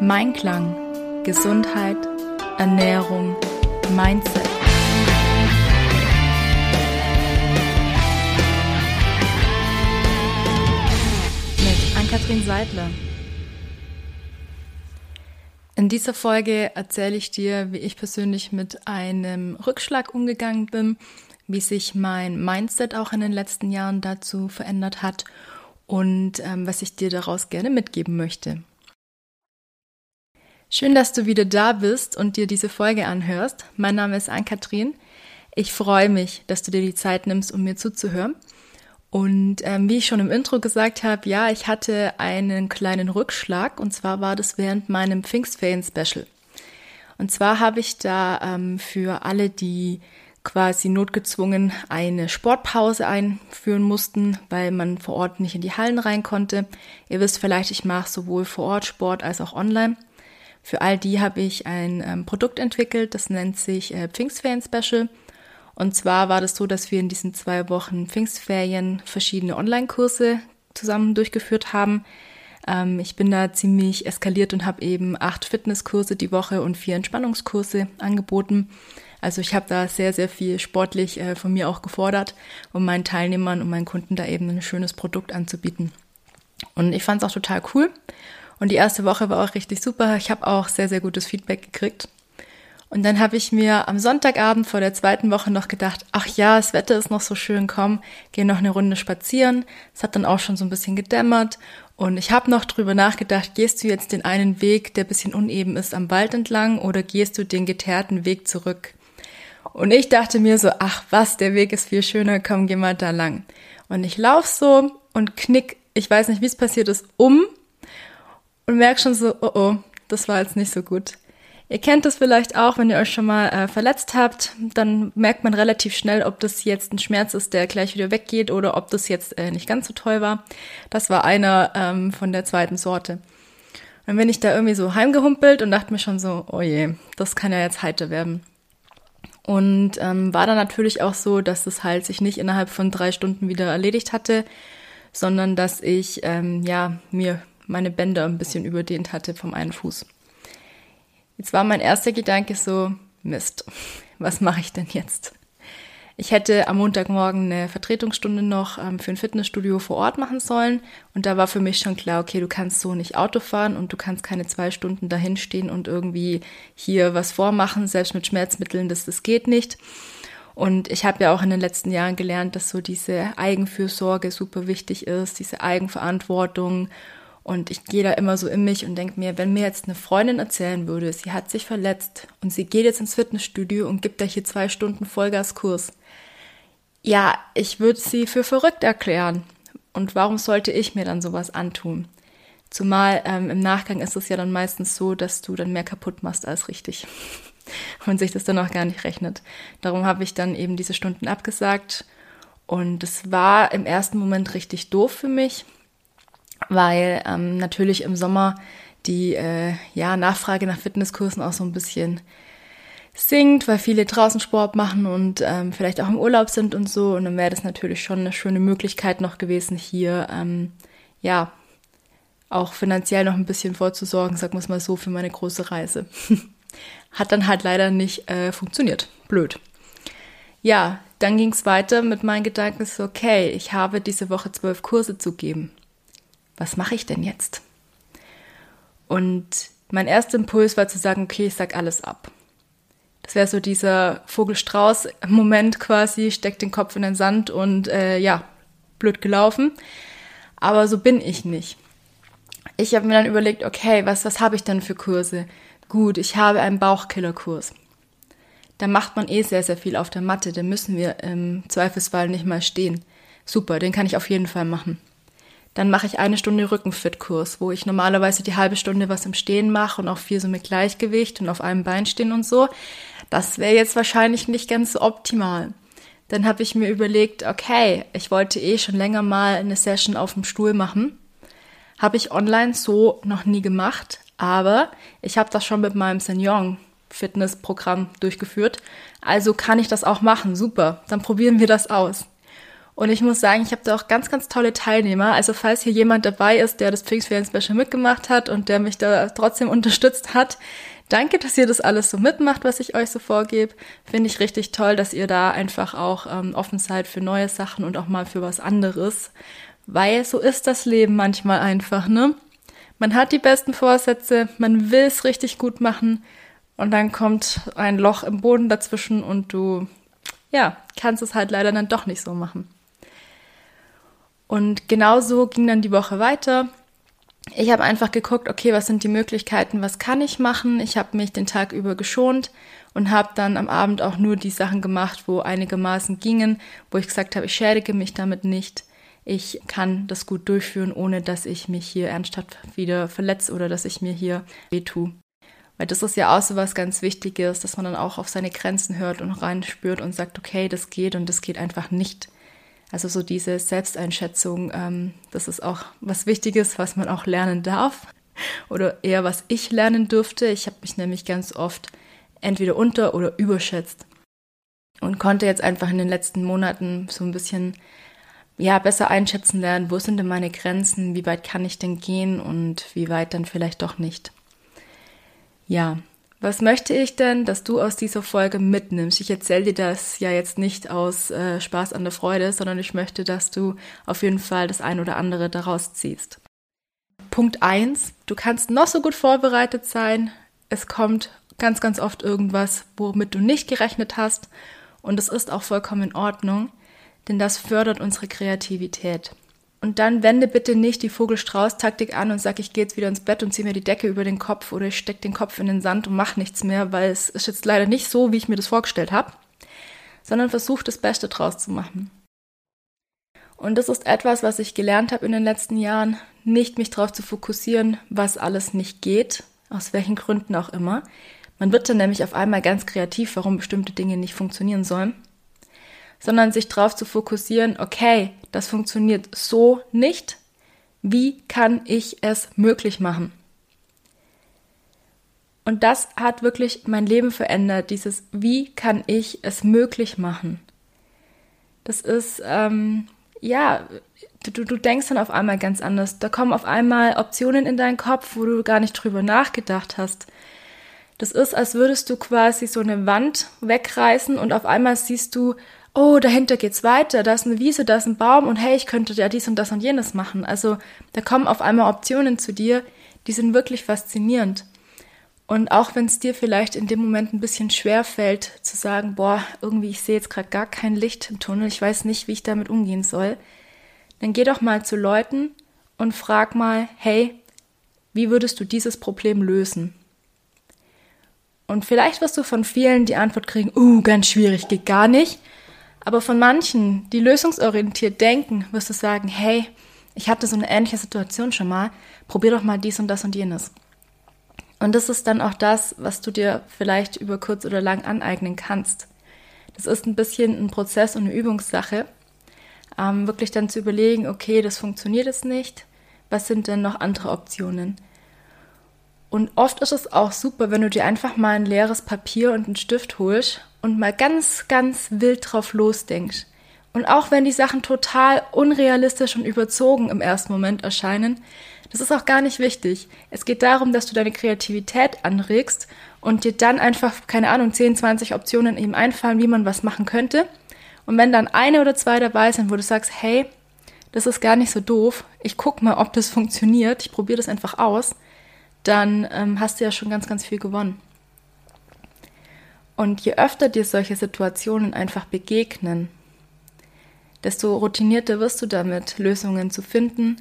Mein Klang, Gesundheit, Ernährung, Mindset. Mit Ann-Kathrin Seidler. In dieser Folge erzähle ich dir, wie ich persönlich mit einem Rückschlag umgegangen bin, wie sich mein Mindset auch in den letzten Jahren dazu verändert hat und ähm, was ich dir daraus gerne mitgeben möchte. Schön, dass du wieder da bist und dir diese Folge anhörst. Mein Name ist Ann-Kathrin. Ich freue mich, dass du dir die Zeit nimmst, um mir zuzuhören. Und ähm, wie ich schon im Intro gesagt habe, ja, ich hatte einen kleinen Rückschlag und zwar war das während meinem Pfingstferien-Special. Und zwar habe ich da ähm, für alle, die quasi notgezwungen eine Sportpause einführen mussten, weil man vor Ort nicht in die Hallen rein konnte. Ihr wisst vielleicht, ich mache sowohl vor Ort Sport als auch online. Für all die habe ich ein ähm, Produkt entwickelt, das nennt sich äh, Pfingstferien Special. Und zwar war das so, dass wir in diesen zwei Wochen Pfingstferien verschiedene Online-Kurse zusammen durchgeführt haben. Ähm, ich bin da ziemlich eskaliert und habe eben acht Fitnesskurse die Woche und vier Entspannungskurse angeboten. Also ich habe da sehr, sehr viel sportlich äh, von mir auch gefordert, um meinen Teilnehmern und meinen Kunden da eben ein schönes Produkt anzubieten. Und ich fand es auch total cool. Und die erste Woche war auch richtig super. Ich habe auch sehr, sehr gutes Feedback gekriegt. Und dann habe ich mir am Sonntagabend vor der zweiten Woche noch gedacht, ach ja, das Wetter ist noch so schön, komm, geh noch eine Runde spazieren. Es hat dann auch schon so ein bisschen gedämmert und ich habe noch drüber nachgedacht, gehst du jetzt den einen Weg, der bisschen uneben ist, am Wald entlang oder gehst du den geteerten Weg zurück? Und ich dachte mir so, ach was, der Weg ist viel schöner, komm, geh mal da lang. Und ich lauf so und knick, ich weiß nicht, wie es passiert ist, um und merk schon so, oh oh, das war jetzt nicht so gut. Ihr kennt das vielleicht auch, wenn ihr euch schon mal äh, verletzt habt, dann merkt man relativ schnell, ob das jetzt ein Schmerz ist, der gleich wieder weggeht oder ob das jetzt äh, nicht ganz so toll war. Das war einer ähm, von der zweiten Sorte. Dann bin ich da irgendwie so heimgehumpelt und dachte mir schon so, oh je, das kann ja jetzt heiter werden. Und ähm, war dann natürlich auch so, dass es halt sich nicht innerhalb von drei Stunden wieder erledigt hatte, sondern dass ich ähm, ja mir meine Bänder ein bisschen überdehnt hatte vom einen Fuß. Jetzt war mein erster Gedanke so, Mist, was mache ich denn jetzt? Ich hätte am Montagmorgen eine Vertretungsstunde noch ähm, für ein Fitnessstudio vor Ort machen sollen. Und da war für mich schon klar, okay, du kannst so nicht Auto fahren und du kannst keine zwei Stunden dahin stehen und irgendwie hier was vormachen, selbst mit Schmerzmitteln, das, das geht nicht. Und ich habe ja auch in den letzten Jahren gelernt, dass so diese Eigenfürsorge super wichtig ist, diese Eigenverantwortung und ich gehe da immer so in mich und denke mir, wenn mir jetzt eine Freundin erzählen würde, sie hat sich verletzt und sie geht jetzt ins Fitnessstudio und gibt da hier zwei Stunden Vollgaskurs. Ja, ich würde sie für verrückt erklären. Und warum sollte ich mir dann sowas antun? Zumal ähm, im Nachgang ist es ja dann meistens so, dass du dann mehr kaputt machst als richtig. und sich das dann auch gar nicht rechnet. Darum habe ich dann eben diese Stunden abgesagt. Und es war im ersten Moment richtig doof für mich, weil ähm, natürlich im Sommer die äh, ja, Nachfrage nach Fitnesskursen auch so ein bisschen sinkt, weil viele draußen Sport machen und ähm, vielleicht auch im Urlaub sind und so. Und dann wäre das natürlich schon eine schöne Möglichkeit noch gewesen, hier ähm, ja auch finanziell noch ein bisschen vorzusorgen, sagen wir mal so, für meine große Reise. Hat dann halt leider nicht äh, funktioniert. Blöd. Ja, dann ging es weiter mit meinen Gedanken, so, okay, ich habe diese Woche zwölf Kurse zu geben was mache ich denn jetzt? Und mein erster Impuls war zu sagen, okay, ich sag alles ab. Das wäre so dieser Vogelstrauß-Moment quasi, steck den Kopf in den Sand und äh, ja, blöd gelaufen. Aber so bin ich nicht. Ich habe mir dann überlegt, okay, was, was habe ich denn für Kurse? Gut, ich habe einen Bauchkillerkurs. Da macht man eh sehr, sehr viel auf der Matte. Da müssen wir im Zweifelsfall nicht mal stehen. Super, den kann ich auf jeden Fall machen. Dann mache ich eine Stunde Rückenfit-Kurs, wo ich normalerweise die halbe Stunde was im Stehen mache und auch viel so mit Gleichgewicht und auf einem Bein stehen und so. Das wäre jetzt wahrscheinlich nicht ganz so optimal. Dann habe ich mir überlegt, okay, ich wollte eh schon länger mal eine Session auf dem Stuhl machen. Habe ich online so noch nie gemacht, aber ich habe das schon mit meinem Senior Fitnessprogramm durchgeführt. Also kann ich das auch machen. Super. Dann probieren wir das aus. Und ich muss sagen, ich habe da auch ganz, ganz tolle Teilnehmer. Also falls hier jemand dabei ist, der das Pfingstferien-Special mitgemacht hat und der mich da trotzdem unterstützt hat, danke, dass ihr das alles so mitmacht, was ich euch so vorgebe. Finde ich richtig toll, dass ihr da einfach auch ähm, offen seid für neue Sachen und auch mal für was anderes. Weil so ist das Leben manchmal einfach, ne? Man hat die besten Vorsätze, man will es richtig gut machen und dann kommt ein Loch im Boden dazwischen und du, ja, kannst es halt leider dann doch nicht so machen. Und genauso ging dann die Woche weiter. Ich habe einfach geguckt, okay, was sind die Möglichkeiten, was kann ich machen? Ich habe mich den Tag über geschont und habe dann am Abend auch nur die Sachen gemacht, wo einigermaßen gingen, wo ich gesagt habe, ich schädige mich damit nicht. Ich kann das gut durchführen, ohne dass ich mich hier ernsthaft wieder verletze oder dass ich mir hier wehtue. Weil das ist ja auch so was ganz Wichtiges, dass man dann auch auf seine Grenzen hört und reinspürt und sagt, okay, das geht und das geht einfach nicht. Also so diese Selbsteinschätzung, ähm, das ist auch was Wichtiges, was man auch lernen darf. Oder eher was ich lernen durfte. Ich habe mich nämlich ganz oft entweder unter- oder überschätzt. Und konnte jetzt einfach in den letzten Monaten so ein bisschen ja, besser einschätzen lernen, wo sind denn meine Grenzen, wie weit kann ich denn gehen und wie weit dann vielleicht doch nicht. Ja, was möchte ich denn, dass du aus dieser Folge mitnimmst? Ich erzähle dir das ja jetzt nicht aus äh, Spaß an der Freude, sondern ich möchte, dass du auf jeden Fall das ein oder andere daraus ziehst. Punkt eins: Du kannst noch so gut vorbereitet sein. Es kommt ganz, ganz oft irgendwas, womit du nicht gerechnet hast. Und es ist auch vollkommen in Ordnung, denn das fördert unsere Kreativität. Und dann wende bitte nicht die Vogelstrauß-Taktik an und sag, ich gehe jetzt wieder ins Bett und ziehe mir die Decke über den Kopf oder ich stecke den Kopf in den Sand und mache nichts mehr, weil es ist jetzt leider nicht so, wie ich mir das vorgestellt habe, sondern versuch das Beste draus zu machen. Und das ist etwas, was ich gelernt habe in den letzten Jahren, nicht mich darauf zu fokussieren, was alles nicht geht, aus welchen Gründen auch immer. Man wird dann nämlich auf einmal ganz kreativ, warum bestimmte Dinge nicht funktionieren sollen, sondern sich darauf zu fokussieren, okay, das funktioniert so nicht. Wie kann ich es möglich machen? Und das hat wirklich mein Leben verändert, dieses Wie kann ich es möglich machen? Das ist, ähm, ja, du, du denkst dann auf einmal ganz anders. Da kommen auf einmal Optionen in deinen Kopf, wo du gar nicht drüber nachgedacht hast. Das ist, als würdest du quasi so eine Wand wegreißen und auf einmal siehst du, oh, dahinter geht's weiter, da ist eine Wiese, da ist ein Baum und hey, ich könnte ja dies und das und jenes machen. Also da kommen auf einmal Optionen zu dir, die sind wirklich faszinierend. Und auch wenn es dir vielleicht in dem Moment ein bisschen schwer fällt, zu sagen, boah, irgendwie, ich sehe jetzt gerade gar kein Licht im Tunnel, ich weiß nicht, wie ich damit umgehen soll, dann geh doch mal zu Leuten und frag mal, hey, wie würdest du dieses Problem lösen? Und vielleicht wirst du von vielen die Antwort kriegen, uh, ganz schwierig, geht gar nicht. Aber von manchen, die lösungsorientiert denken, wirst du sagen, hey, ich hatte so eine ähnliche Situation schon mal, probier doch mal dies und das und jenes. Und das ist dann auch das, was du dir vielleicht über kurz oder lang aneignen kannst. Das ist ein bisschen ein Prozess und eine Übungssache, ähm, wirklich dann zu überlegen, okay, das funktioniert jetzt nicht, was sind denn noch andere Optionen? Und oft ist es auch super, wenn du dir einfach mal ein leeres Papier und einen Stift holst und mal ganz, ganz wild drauf losdenkst. Und auch wenn die Sachen total unrealistisch und überzogen im ersten Moment erscheinen, das ist auch gar nicht wichtig. Es geht darum, dass du deine Kreativität anregst und dir dann einfach, keine Ahnung, 10, 20 Optionen eben einfallen, wie man was machen könnte. Und wenn dann eine oder zwei dabei sind, wo du sagst, hey, das ist gar nicht so doof, ich guck mal, ob das funktioniert, ich probiere das einfach aus, dann ähm, hast du ja schon ganz, ganz viel gewonnen. Und je öfter dir solche Situationen einfach begegnen, desto routinierter wirst du damit, Lösungen zu finden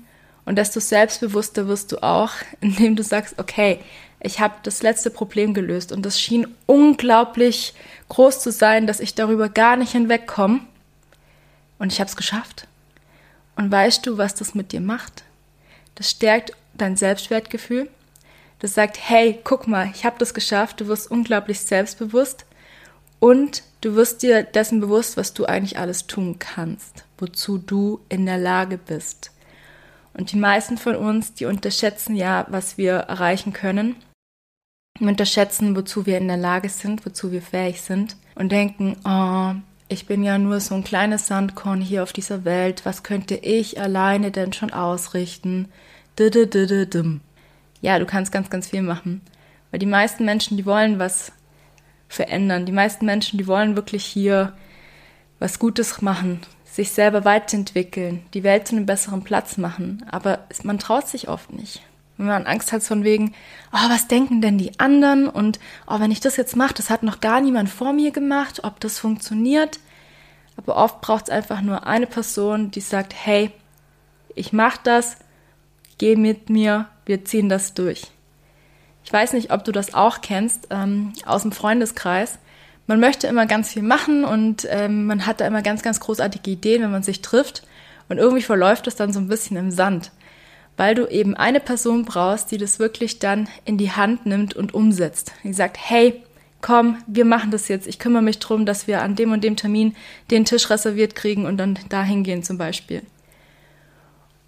und desto selbstbewusster wirst du auch, indem du sagst, okay, ich habe das letzte Problem gelöst und das schien unglaublich groß zu sein, dass ich darüber gar nicht hinwegkomme und ich habe es geschafft. Und weißt du, was das mit dir macht? Das stärkt dein Selbstwertgefühl, das sagt, hey, guck mal, ich habe das geschafft, du wirst unglaublich selbstbewusst und du wirst dir dessen bewusst, was du eigentlich alles tun kannst, wozu du in der Lage bist. Und die meisten von uns, die unterschätzen ja, was wir erreichen können, unterschätzen, wozu wir in der Lage sind, wozu wir fähig sind und denken, oh, ich bin ja nur so ein kleines Sandkorn hier auf dieser Welt, was könnte ich alleine denn schon ausrichten? Ja, du kannst ganz, ganz viel machen. Weil die meisten Menschen, die wollen was verändern. Die meisten Menschen, die wollen wirklich hier was Gutes machen, sich selber weiterentwickeln, die Welt zu einem besseren Platz machen. Aber man traut sich oft nicht. Wenn man Angst hat von wegen, oh, was denken denn die anderen? Und oh, wenn ich das jetzt mache, das hat noch gar niemand vor mir gemacht, ob das funktioniert. Aber oft braucht es einfach nur eine Person, die sagt, hey, ich mache das, geh mit mir, wir ziehen das durch. Ich weiß nicht, ob du das auch kennst ähm, aus dem Freundeskreis. Man möchte immer ganz viel machen und ähm, man hat da immer ganz, ganz großartige Ideen, wenn man sich trifft. Und irgendwie verläuft es dann so ein bisschen im Sand, weil du eben eine Person brauchst, die das wirklich dann in die Hand nimmt und umsetzt. Die sagt, hey, komm, wir machen das jetzt. Ich kümmere mich drum, dass wir an dem und dem Termin den Tisch reserviert kriegen und dann dahin gehen zum Beispiel.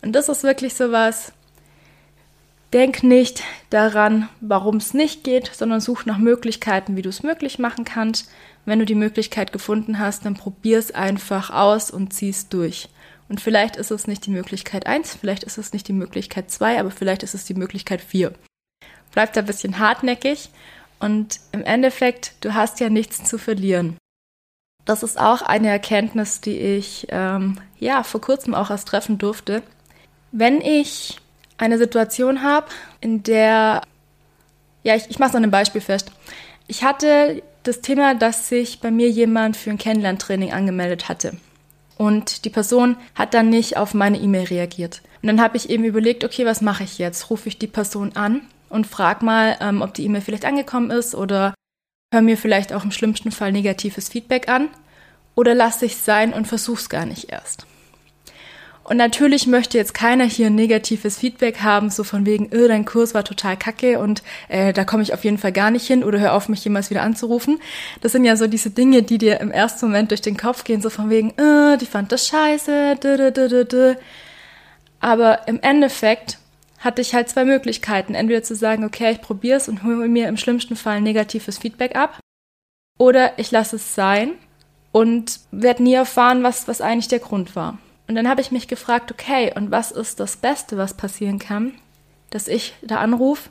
Und das ist wirklich so was, Denk nicht daran, warum es nicht geht, sondern such nach Möglichkeiten, wie du es möglich machen kannst. Wenn du die Möglichkeit gefunden hast, dann probier es einfach aus und zieh es durch. Und vielleicht ist es nicht die Möglichkeit 1, vielleicht ist es nicht die Möglichkeit 2, aber vielleicht ist es die Möglichkeit 4. Bleib da ein bisschen hartnäckig und im Endeffekt, du hast ja nichts zu verlieren. Das ist auch eine Erkenntnis, die ich ähm, ja vor kurzem auch erst treffen durfte. Wenn ich eine Situation habe, in der, ja, ich, ich mache es an einem Beispiel fest. Ich hatte das Thema, dass sich bei mir jemand für ein Kennenlerntraining angemeldet hatte. Und die Person hat dann nicht auf meine E-Mail reagiert. Und dann habe ich eben überlegt, okay, was mache ich jetzt? Rufe ich die Person an und frage mal, ähm, ob die E-Mail vielleicht angekommen ist oder höre mir vielleicht auch im schlimmsten Fall negatives Feedback an oder lasse ich es sein und versuche es gar nicht erst. Und natürlich möchte jetzt keiner hier negatives Feedback haben, so von wegen, öh, dein Kurs war total kacke und äh, da komme ich auf jeden Fall gar nicht hin oder hör auf, mich jemals wieder anzurufen. Das sind ja so diese Dinge, die dir im ersten Moment durch den Kopf gehen, so von wegen, öh, die fand das scheiße, dö, dö, dö, dö. Aber im Endeffekt hatte ich halt zwei Möglichkeiten. Entweder zu sagen, okay, ich probiere es und hole mir im schlimmsten Fall negatives Feedback ab. Oder ich lasse es sein und werde nie erfahren, was, was eigentlich der Grund war. Und dann habe ich mich gefragt, okay, und was ist das Beste, was passieren kann? Dass ich da anrufe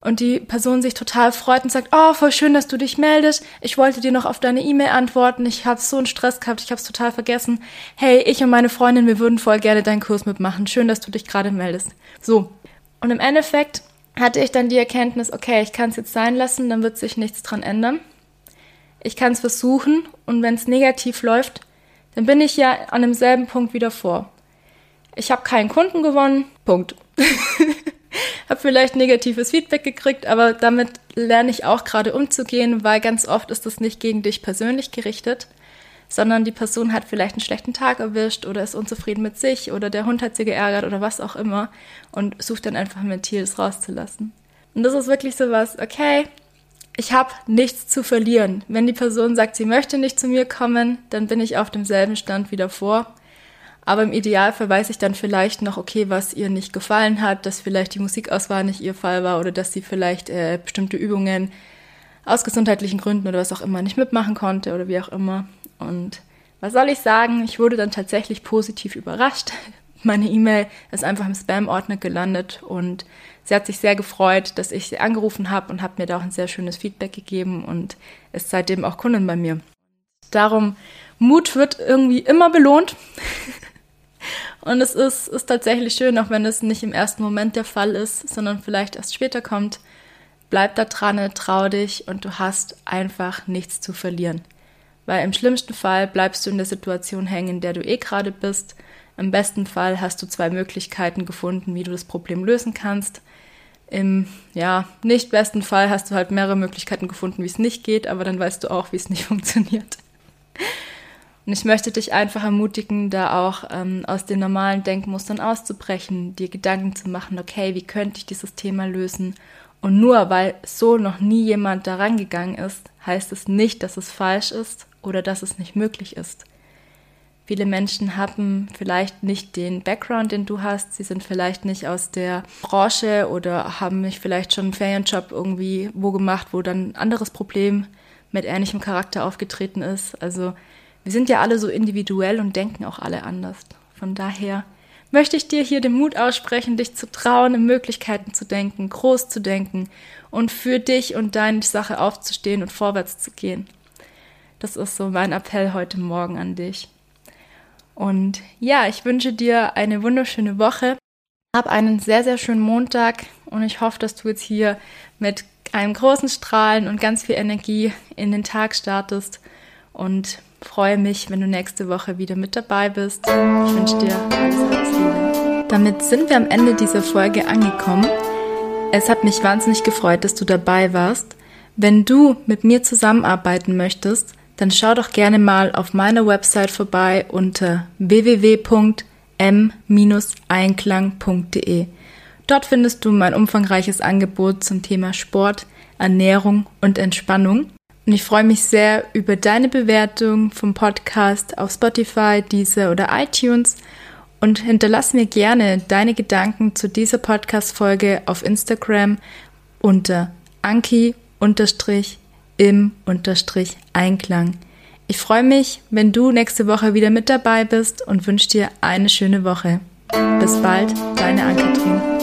und die Person sich total freut und sagt, oh, voll schön, dass du dich meldest. Ich wollte dir noch auf deine E-Mail antworten. Ich habe so einen Stress gehabt, ich habe es total vergessen. Hey, ich und meine Freundin, wir würden voll gerne deinen Kurs mitmachen. Schön, dass du dich gerade meldest. So. Und im Endeffekt hatte ich dann die Erkenntnis, okay, ich kann es jetzt sein lassen, dann wird sich nichts dran ändern. Ich kann es versuchen und wenn es negativ läuft, dann bin ich ja an demselben Punkt wieder vor. Ich habe keinen Kunden gewonnen, Punkt. habe vielleicht negatives Feedback gekriegt, aber damit lerne ich auch gerade umzugehen, weil ganz oft ist das nicht gegen dich persönlich gerichtet, sondern die Person hat vielleicht einen schlechten Tag erwischt oder ist unzufrieden mit sich oder der Hund hat sie geärgert oder was auch immer und sucht dann einfach ein Ventil, das rauszulassen. Und das ist wirklich so was, okay, ich habe nichts zu verlieren. Wenn die Person sagt, sie möchte nicht zu mir kommen, dann bin ich auf demselben Stand wie davor. Aber im Idealfall weiß ich dann vielleicht noch, okay, was ihr nicht gefallen hat, dass vielleicht die Musikauswahl nicht ihr Fall war oder dass sie vielleicht äh, bestimmte Übungen aus gesundheitlichen Gründen oder was auch immer nicht mitmachen konnte oder wie auch immer. Und was soll ich sagen? Ich wurde dann tatsächlich positiv überrascht. Meine E-Mail ist einfach im Spam-Ordner gelandet und sie hat sich sehr gefreut, dass ich sie angerufen habe und hat mir da auch ein sehr schönes Feedback gegeben und ist seitdem auch Kundin bei mir. Darum, Mut wird irgendwie immer belohnt. und es ist, ist tatsächlich schön, auch wenn es nicht im ersten Moment der Fall ist, sondern vielleicht erst später kommt. Bleib da dran, trau dich und du hast einfach nichts zu verlieren. Weil im schlimmsten Fall bleibst du in der Situation hängen, in der du eh gerade bist. Im besten Fall hast du zwei Möglichkeiten gefunden, wie du das Problem lösen kannst. Im ja, nicht besten Fall hast du halt mehrere Möglichkeiten gefunden, wie es nicht geht, aber dann weißt du auch, wie es nicht funktioniert. Und ich möchte dich einfach ermutigen, da auch ähm, aus den normalen Denkmustern auszubrechen, dir Gedanken zu machen, okay, wie könnte ich dieses Thema lösen? Und nur weil so noch nie jemand daran gegangen ist, heißt es nicht, dass es falsch ist oder dass es nicht möglich ist. Viele Menschen haben vielleicht nicht den Background, den du hast. Sie sind vielleicht nicht aus der Branche oder haben nicht vielleicht schon einen Ferienjob irgendwie wo gemacht, wo dann ein anderes Problem mit ähnlichem Charakter aufgetreten ist. Also wir sind ja alle so individuell und denken auch alle anders. Von daher möchte ich dir hier den Mut aussprechen, dich zu trauen, in Möglichkeiten zu denken, groß zu denken und für dich und deine Sache aufzustehen und vorwärts zu gehen. Das ist so mein Appell heute Morgen an dich. Und ja, ich wünsche dir eine wunderschöne Woche. Hab einen sehr, sehr schönen Montag und ich hoffe, dass du jetzt hier mit einem großen Strahlen und ganz viel Energie in den Tag startest und freue mich, wenn du nächste Woche wieder mit dabei bist. Ich wünsche dir alles, alles Liebe. Damit sind wir am Ende dieser Folge angekommen. Es hat mich wahnsinnig gefreut, dass du dabei warst. Wenn du mit mir zusammenarbeiten möchtest, dann schau doch gerne mal auf meiner Website vorbei unter www.m-einklang.de. Dort findest du mein umfangreiches Angebot zum Thema Sport, Ernährung und Entspannung. Und ich freue mich sehr über deine Bewertung vom Podcast auf Spotify, Deezer oder iTunes und hinterlass mir gerne deine Gedanken zu dieser Podcast-Folge auf Instagram unter anki-im-einklang. Ich freue mich, wenn du nächste Woche wieder mit dabei bist und wünsche dir eine schöne Woche. Bis bald, deine Ann-Kathrin.